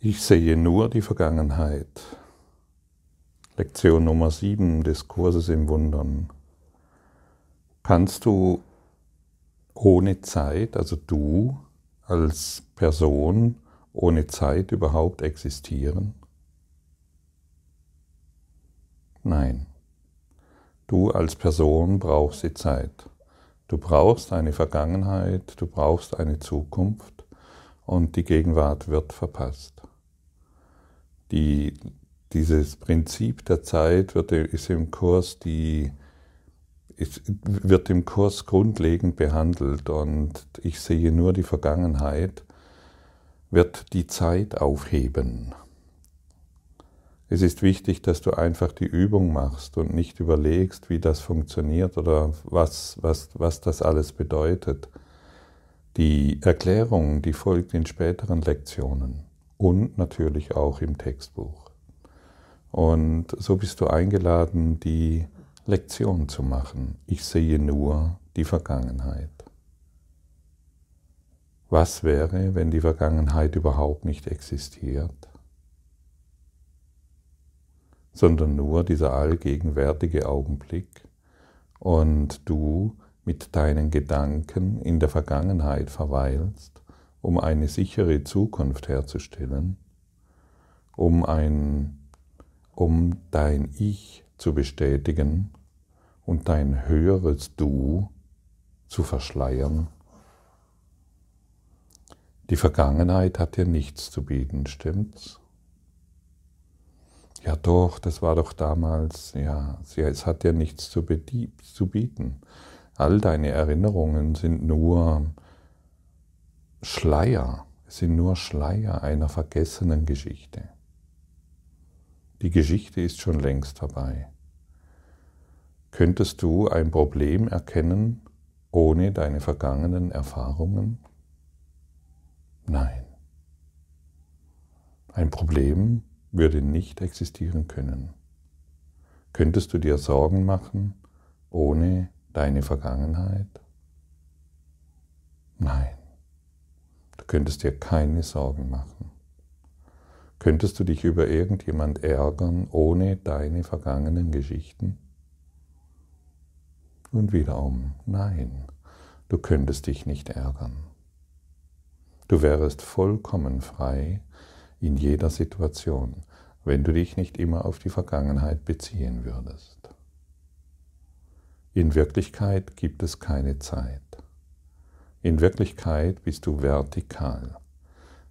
Ich sehe nur die Vergangenheit. Lektion Nummer 7 des Kurses im Wundern. Kannst du ohne Zeit, also du als Person ohne Zeit überhaupt existieren? Nein. Du als Person brauchst die Zeit. Du brauchst eine Vergangenheit, du brauchst eine Zukunft und die Gegenwart wird verpasst. Die, dieses Prinzip der Zeit wird, ist im Kurs die, ist, wird im Kurs grundlegend behandelt und ich sehe nur die Vergangenheit, wird die Zeit aufheben. Es ist wichtig, dass du einfach die Übung machst und nicht überlegst, wie das funktioniert oder was, was, was das alles bedeutet. Die Erklärung, die folgt in späteren Lektionen und natürlich auch im Textbuch. Und so bist du eingeladen, die Lektion zu machen. Ich sehe nur die Vergangenheit. Was wäre, wenn die Vergangenheit überhaupt nicht existiert, sondern nur dieser allgegenwärtige Augenblick und du mit deinen Gedanken in der Vergangenheit verweilst um eine sichere Zukunft herzustellen, um, ein, um dein Ich zu bestätigen und dein höheres Du zu verschleiern. Die Vergangenheit hat dir nichts zu bieten, stimmt's? Ja doch, das war doch damals, ja, es hat dir nichts zu, zu bieten. All deine Erinnerungen sind nur Schleier, sind nur Schleier einer vergessenen Geschichte. Die Geschichte ist schon längst vorbei. Könntest du ein Problem erkennen ohne deine vergangenen Erfahrungen? Nein. Ein Problem würde nicht existieren können. Könntest du dir Sorgen machen ohne deine Vergangenheit? Nein könntest dir keine Sorgen machen. Könntest du dich über irgendjemand ärgern ohne deine vergangenen Geschichten? Und wiederum, nein, du könntest dich nicht ärgern. Du wärest vollkommen frei in jeder Situation, wenn du dich nicht immer auf die Vergangenheit beziehen würdest. In Wirklichkeit gibt es keine Zeit. In Wirklichkeit bist du vertikal.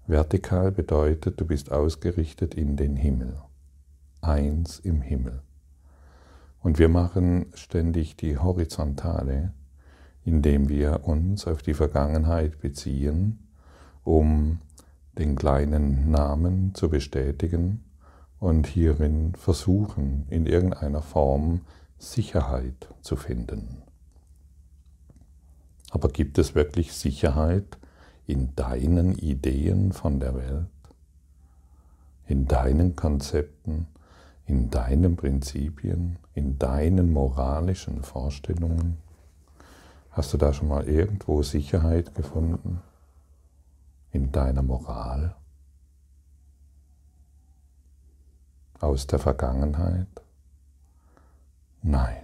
Vertikal bedeutet, du bist ausgerichtet in den Himmel. Eins im Himmel. Und wir machen ständig die Horizontale, indem wir uns auf die Vergangenheit beziehen, um den kleinen Namen zu bestätigen und hierin versuchen, in irgendeiner Form Sicherheit zu finden. Aber gibt es wirklich Sicherheit in deinen Ideen von der Welt, in deinen Konzepten, in deinen Prinzipien, in deinen moralischen Vorstellungen? Hast du da schon mal irgendwo Sicherheit gefunden? In deiner Moral? Aus der Vergangenheit? Nein.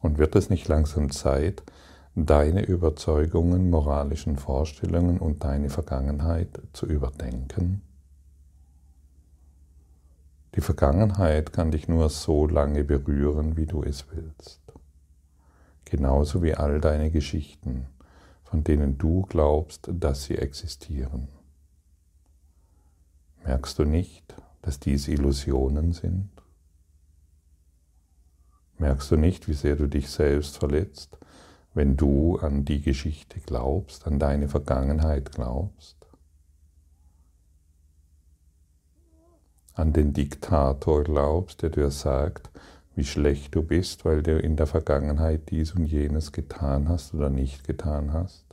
Und wird es nicht langsam Zeit, deine Überzeugungen, moralischen Vorstellungen und deine Vergangenheit zu überdenken? Die Vergangenheit kann dich nur so lange berühren, wie du es willst. Genauso wie all deine Geschichten, von denen du glaubst, dass sie existieren. Merkst du nicht, dass dies Illusionen sind? Merkst du nicht, wie sehr du dich selbst verletzt, wenn du an die Geschichte glaubst, an deine Vergangenheit glaubst? An den Diktator glaubst, der dir sagt, wie schlecht du bist, weil du in der Vergangenheit dies und jenes getan hast oder nicht getan hast?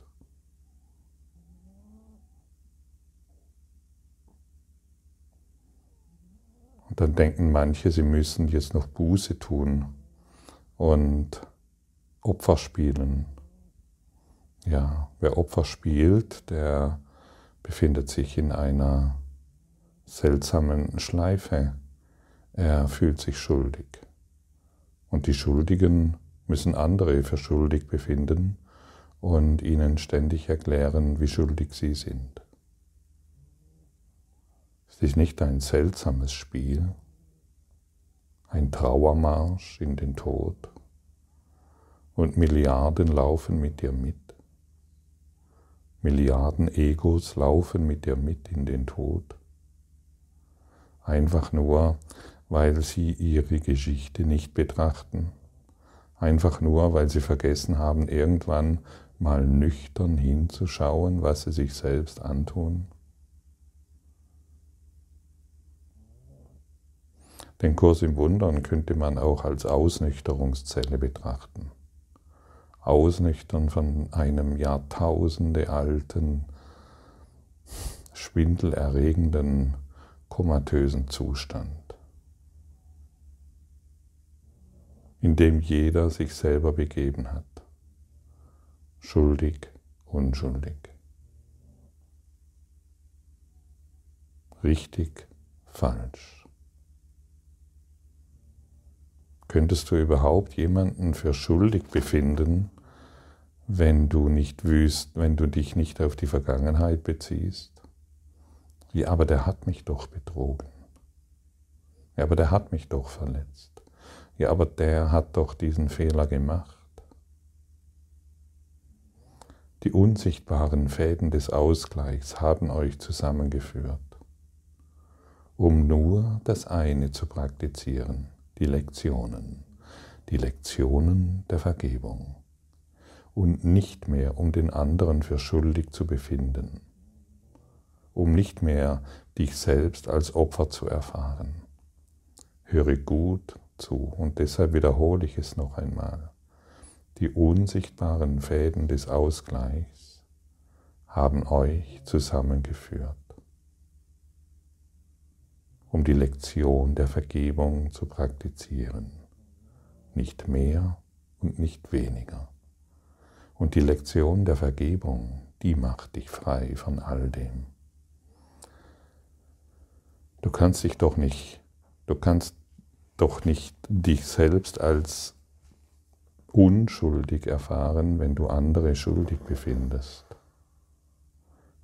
Dann denken manche, sie müssen jetzt noch Buße tun und Opfer spielen. ja, wer Opfer spielt, der befindet sich in einer seltsamen Schleife. Er fühlt sich schuldig. Und die Schuldigen müssen andere für schuldig befinden und ihnen ständig erklären, wie schuldig sie sind. Es ist nicht ein seltsames Spiel, ein Trauermarsch in den Tod und Milliarden laufen mit dir mit. Milliarden Egos laufen mit dir mit in den Tod. Einfach nur, weil sie ihre Geschichte nicht betrachten. Einfach nur, weil sie vergessen haben, irgendwann mal nüchtern hinzuschauen, was sie sich selbst antun. Den Kurs im Wundern könnte man auch als Ausnüchterungszelle betrachten. Ausnüchtern von einem Jahrtausende alten, schwindelerregenden, komatösen Zustand, in dem jeder sich selber begeben hat. Schuldig, unschuldig. Richtig, falsch. Könntest du überhaupt jemanden für schuldig befinden, wenn du nicht wüsst, wenn du dich nicht auf die Vergangenheit beziehst? Wie, aber der hat mich doch betrogen. Ja, aber der hat mich doch verletzt. Ja, aber der hat doch diesen Fehler gemacht. Die unsichtbaren Fäden des Ausgleichs haben euch zusammengeführt, um nur das eine zu praktizieren die Lektionen, die Lektionen der Vergebung und nicht mehr um den anderen für schuldig zu befinden, um nicht mehr dich selbst als Opfer zu erfahren. Höre gut zu und deshalb wiederhole ich es noch einmal. Die unsichtbaren Fäden des Ausgleichs haben euch zusammengeführt um die Lektion der Vergebung zu praktizieren. Nicht mehr und nicht weniger. Und die Lektion der Vergebung, die macht dich frei von all dem. Du kannst dich doch nicht, du kannst doch nicht dich selbst als unschuldig erfahren, wenn du andere schuldig befindest.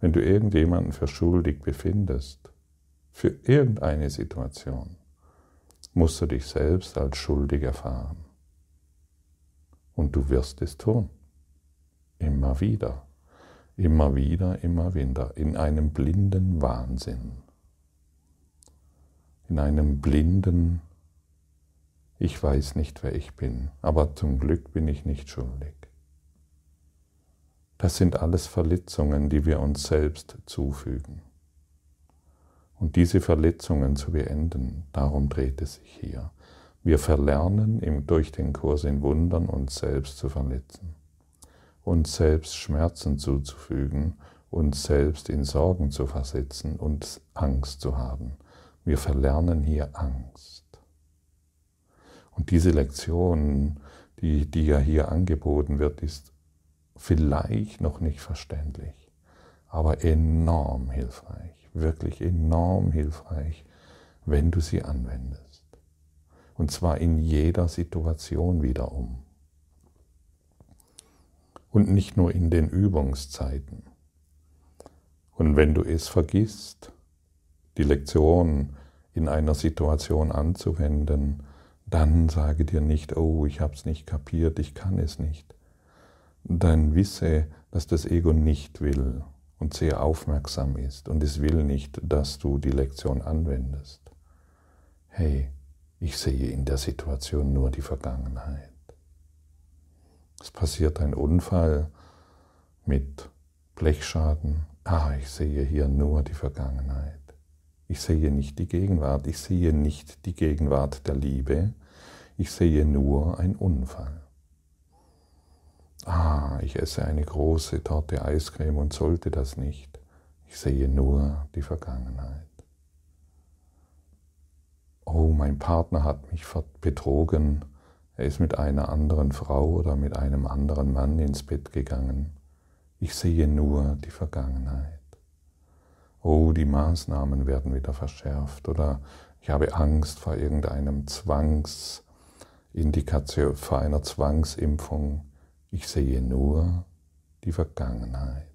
Wenn du irgendjemanden für schuldig befindest, für irgendeine Situation musst du dich selbst als schuldig erfahren. Und du wirst es tun. Immer wieder. Immer wieder, immer wieder. In einem blinden Wahnsinn. In einem blinden, ich weiß nicht, wer ich bin, aber zum Glück bin ich nicht schuldig. Das sind alles Verletzungen, die wir uns selbst zufügen. Und diese Verletzungen zu beenden, darum dreht es sich hier. Wir verlernen durch den Kurs in Wundern uns selbst zu verletzen, uns selbst Schmerzen zuzufügen, uns selbst in Sorgen zu versetzen und Angst zu haben. Wir verlernen hier Angst. Und diese Lektion, die, die ja hier angeboten wird, ist vielleicht noch nicht verständlich, aber enorm hilfreich wirklich enorm hilfreich, wenn du sie anwendest. Und zwar in jeder Situation wiederum. Und nicht nur in den Übungszeiten. Und wenn du es vergisst, die Lektion in einer Situation anzuwenden, dann sage dir nicht, oh, ich habe es nicht kapiert, ich kann es nicht. Dann wisse, dass das Ego nicht will, und sehr aufmerksam ist und es will nicht, dass du die Lektion anwendest. Hey, ich sehe in der Situation nur die Vergangenheit. Es passiert ein Unfall mit Blechschaden. Ah, ich sehe hier nur die Vergangenheit. Ich sehe nicht die Gegenwart. Ich sehe nicht die Gegenwart der Liebe. Ich sehe nur ein Unfall. Ah, ich esse eine große Torte Eiscreme und sollte das nicht. Ich sehe nur die Vergangenheit. Oh, mein Partner hat mich betrogen. Er ist mit einer anderen Frau oder mit einem anderen Mann ins Bett gegangen. Ich sehe nur die Vergangenheit. Oh, die Maßnahmen werden wieder verschärft oder ich habe Angst vor irgendeinem Zwangsindikation, vor einer Zwangsimpfung. Ich sehe nur die Vergangenheit.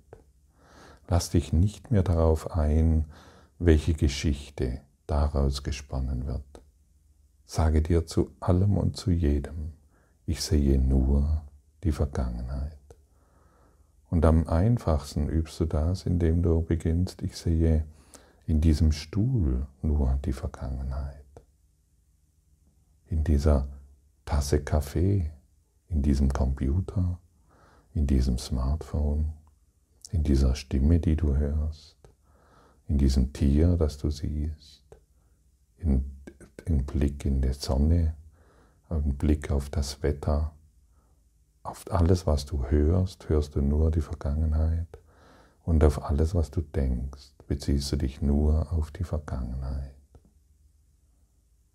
Lass dich nicht mehr darauf ein, welche Geschichte daraus gesponnen wird. Sage dir zu allem und zu jedem, ich sehe nur die Vergangenheit. Und am einfachsten übst du das, indem du beginnst, ich sehe in diesem Stuhl nur die Vergangenheit. In dieser Tasse Kaffee, in diesem Computer, in diesem Smartphone, in dieser Stimme, die du hörst, in diesem Tier, das du siehst, in, in Blick in die Sonne, ein Blick auf das Wetter, auf alles, was du hörst, hörst du nur die Vergangenheit. Und auf alles, was du denkst, beziehst du dich nur auf die Vergangenheit.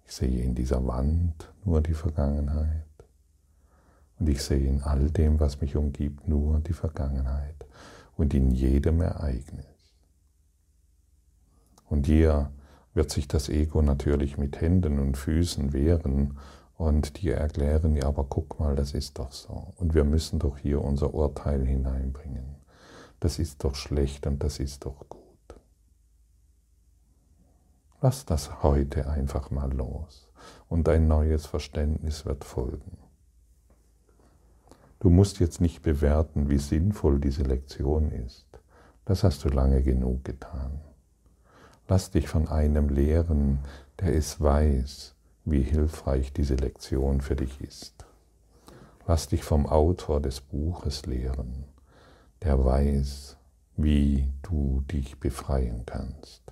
Ich sehe in dieser Wand nur die Vergangenheit und ich sehe in all dem, was mich umgibt, nur die Vergangenheit und in jedem Ereignis. Und hier wird sich das Ego natürlich mit Händen und Füßen wehren und dir erklären, ja, aber guck mal, das ist doch so. Und wir müssen doch hier unser Urteil hineinbringen. Das ist doch schlecht und das ist doch gut. Lass das heute einfach mal los und ein neues Verständnis wird folgen. Du musst jetzt nicht bewerten, wie sinnvoll diese Lektion ist. Das hast du lange genug getan. Lass dich von einem lehren, der es weiß, wie hilfreich diese Lektion für dich ist. Lass dich vom Autor des Buches lehren, der weiß, wie du dich befreien kannst.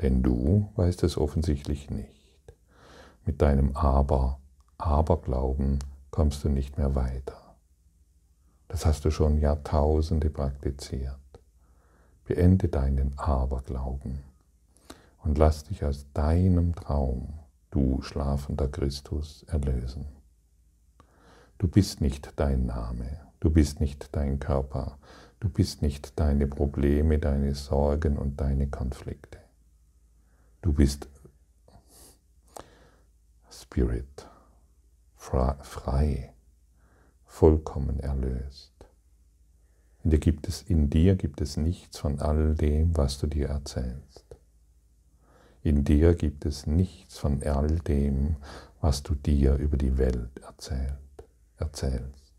Denn du weißt es offensichtlich nicht. Mit deinem Aber, Aberglauben kommst du nicht mehr weiter. Das hast du schon Jahrtausende praktiziert. Beende deinen Aberglauben und lass dich aus deinem Traum du schlafender Christus, erlösen. Du bist nicht dein Name, du bist nicht dein Körper, du bist nicht deine Probleme, deine Sorgen und deine Konflikte. Du bist Spirit, frei, vollkommen erlöst. In dir gibt es, in dir gibt es nichts von all dem, was du dir erzählst. In dir gibt es nichts von all dem, was du dir über die Welt erzählt, erzählst.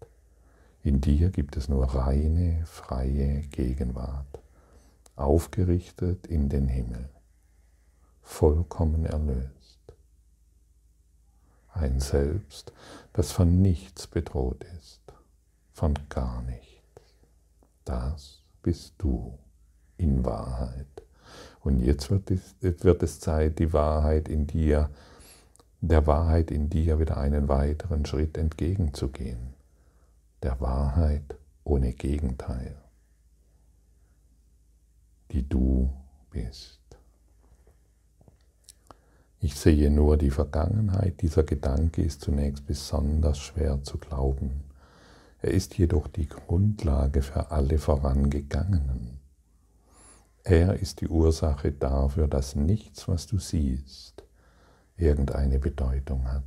In dir gibt es nur reine, freie Gegenwart, aufgerichtet in den Himmel, vollkommen erlöst. Ein Selbst, das von nichts bedroht ist, von gar nichts. Das bist du in Wahrheit. Und jetzt wird es, wird es Zeit, die Wahrheit in dir, der Wahrheit in dir wieder einen weiteren Schritt entgegenzugehen. Der Wahrheit ohne Gegenteil, die du bist. Ich sehe nur die Vergangenheit. Dieser Gedanke ist zunächst besonders schwer zu glauben. Er ist jedoch die Grundlage für alle vorangegangenen. Er ist die Ursache dafür, dass nichts, was du siehst, irgendeine Bedeutung hat.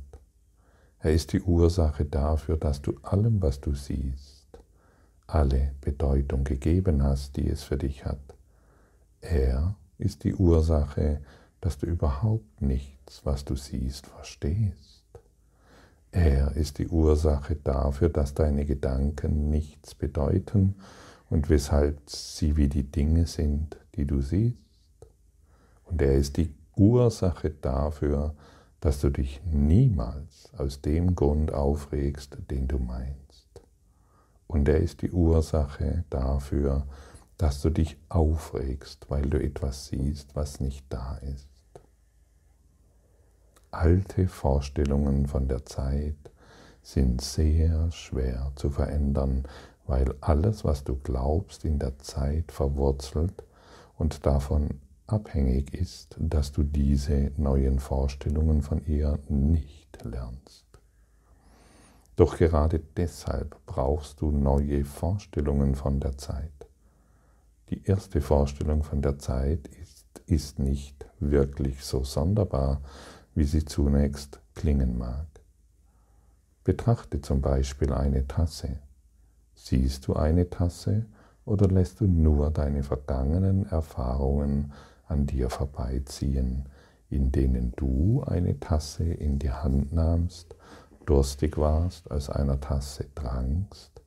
Er ist die Ursache dafür, dass du allem, was du siehst, alle Bedeutung gegeben hast, die es für dich hat. Er ist die Ursache, dass du überhaupt nichts, was du siehst, verstehst. Er ist die Ursache dafür, dass deine Gedanken nichts bedeuten und weshalb sie wie die Dinge sind, die du siehst. Und er ist die Ursache dafür, dass du dich niemals aus dem Grund aufregst, den du meinst. Und er ist die Ursache dafür, dass du dich aufregst, weil du etwas siehst, was nicht da ist. Alte Vorstellungen von der Zeit sind sehr schwer zu verändern, weil alles, was du glaubst, in der Zeit verwurzelt und davon abhängig ist, dass du diese neuen Vorstellungen von ihr nicht lernst. Doch gerade deshalb brauchst du neue Vorstellungen von der Zeit. die erste Vorstellung von der Zeit ist, ist nicht wirklich so sonderbar, wie sie zunächst klingen mag. Betrachte zum Beispiel eine Tasse. Siehst du eine Tasse oder lässt du nur deine vergangenen Erfahrungen an dir vorbeiziehen, in denen du eine Tasse in die Hand nahmst, durstig warst, aus einer Tasse trankst,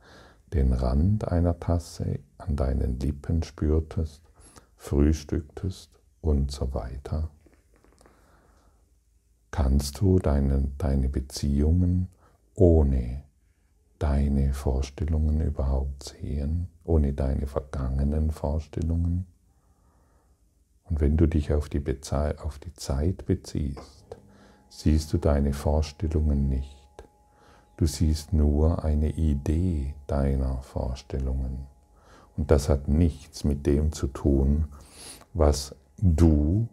den Rand einer Tasse an deinen Lippen spürtest, frühstücktest und so weiter? Kannst du deine, deine Beziehungen ohne deine Vorstellungen überhaupt sehen, ohne deine vergangenen Vorstellungen? Und wenn du dich auf die, Beze auf die Zeit beziehst, siehst du deine Vorstellungen nicht. Du siehst nur eine Idee deiner Vorstellungen. Und das hat nichts mit dem zu tun, was du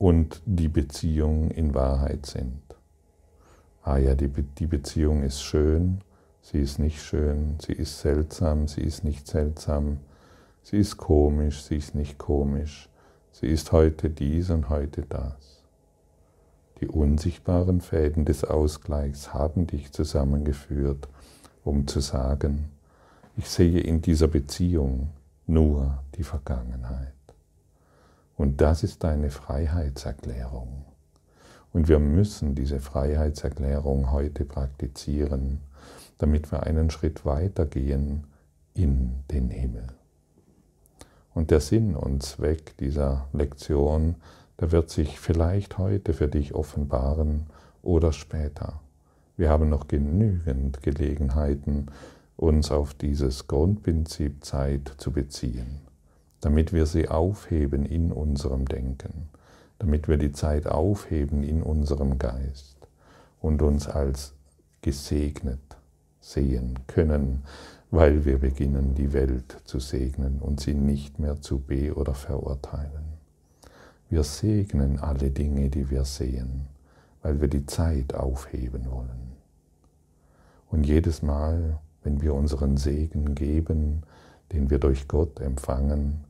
und die Beziehung in Wahrheit sind. Ah ja, die, Be die Beziehung ist schön, sie ist nicht schön, sie ist seltsam, sie ist nicht seltsam, sie ist komisch, sie ist nicht komisch, sie ist heute dies und heute das. Die unsichtbaren Fäden des Ausgleichs haben dich zusammengeführt, um zu sagen, ich sehe in dieser Beziehung nur die Vergangenheit. Und das ist deine Freiheitserklärung. Und wir müssen diese Freiheitserklärung heute praktizieren, damit wir einen Schritt weitergehen in den Himmel. Und der Sinn und Zweck dieser Lektion, der wird sich vielleicht heute für dich offenbaren oder später. Wir haben noch genügend Gelegenheiten, uns auf dieses Grundprinzip Zeit zu beziehen damit wir sie aufheben in unserem Denken, damit wir die Zeit aufheben in unserem Geist und uns als gesegnet sehen können, weil wir beginnen, die Welt zu segnen und sie nicht mehr zu be- oder verurteilen. Wir segnen alle Dinge, die wir sehen, weil wir die Zeit aufheben wollen. Und jedes Mal, wenn wir unseren Segen geben, den wir durch Gott empfangen,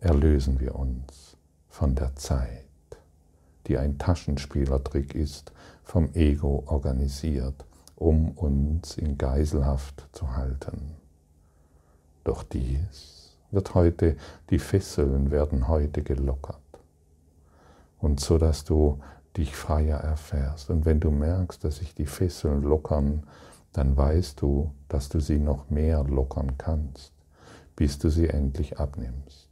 erlösen wir uns von der Zeit, die ein Taschenspielertrick ist, vom Ego organisiert, um uns in Geiselhaft zu halten. Doch dies wird heute, die Fesseln werden heute gelockert. Und so dass du dich freier erfährst. Und wenn du merkst, dass sich die Fesseln lockern, dann weißt du, dass du sie noch mehr lockern kannst, bis du sie endlich abnimmst.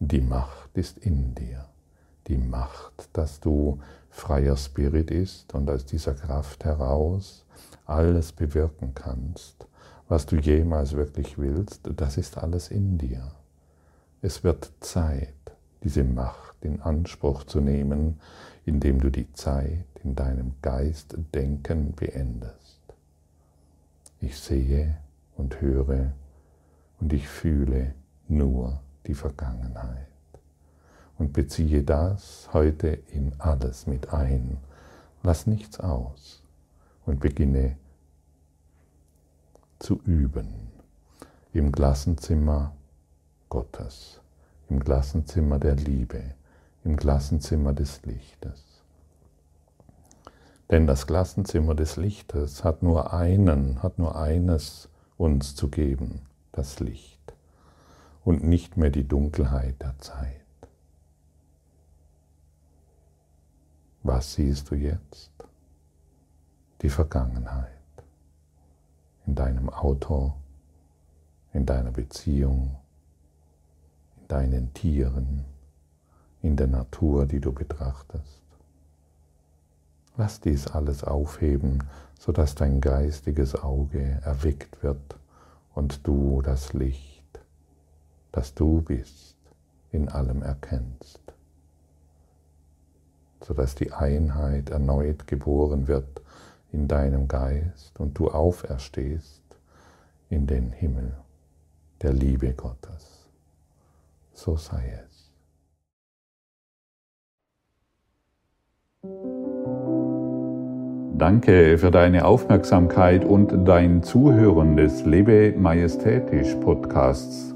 Die Macht ist in dir. Die Macht, dass du freier Spirit ist und aus dieser Kraft heraus alles bewirken kannst, was du jemals wirklich willst, das ist alles in dir. Es wird Zeit, diese Macht in Anspruch zu nehmen, indem du die Zeit in deinem Geist denken beendest. Ich sehe und höre und ich fühle nur die Vergangenheit. Und beziehe das heute in alles mit ein. Lass nichts aus und beginne zu üben im Klassenzimmer Gottes, im Klassenzimmer der Liebe, im Klassenzimmer des Lichtes. Denn das Klassenzimmer des Lichtes hat nur einen, hat nur eines uns zu geben, das Licht und nicht mehr die Dunkelheit der Zeit. Was siehst du jetzt? Die Vergangenheit. In deinem Auto, in deiner Beziehung, in deinen Tieren, in der Natur, die du betrachtest. Lass dies alles aufheben, sodass dein geistiges Auge erweckt wird und du das Licht dass du bist, in allem erkennst, sodass die Einheit erneut geboren wird in deinem Geist und du auferstehst in den Himmel der Liebe Gottes. So sei es. Danke für deine Aufmerksamkeit und dein Zuhören des Lebe Majestätisch Podcasts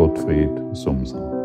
Gottfried Sumser.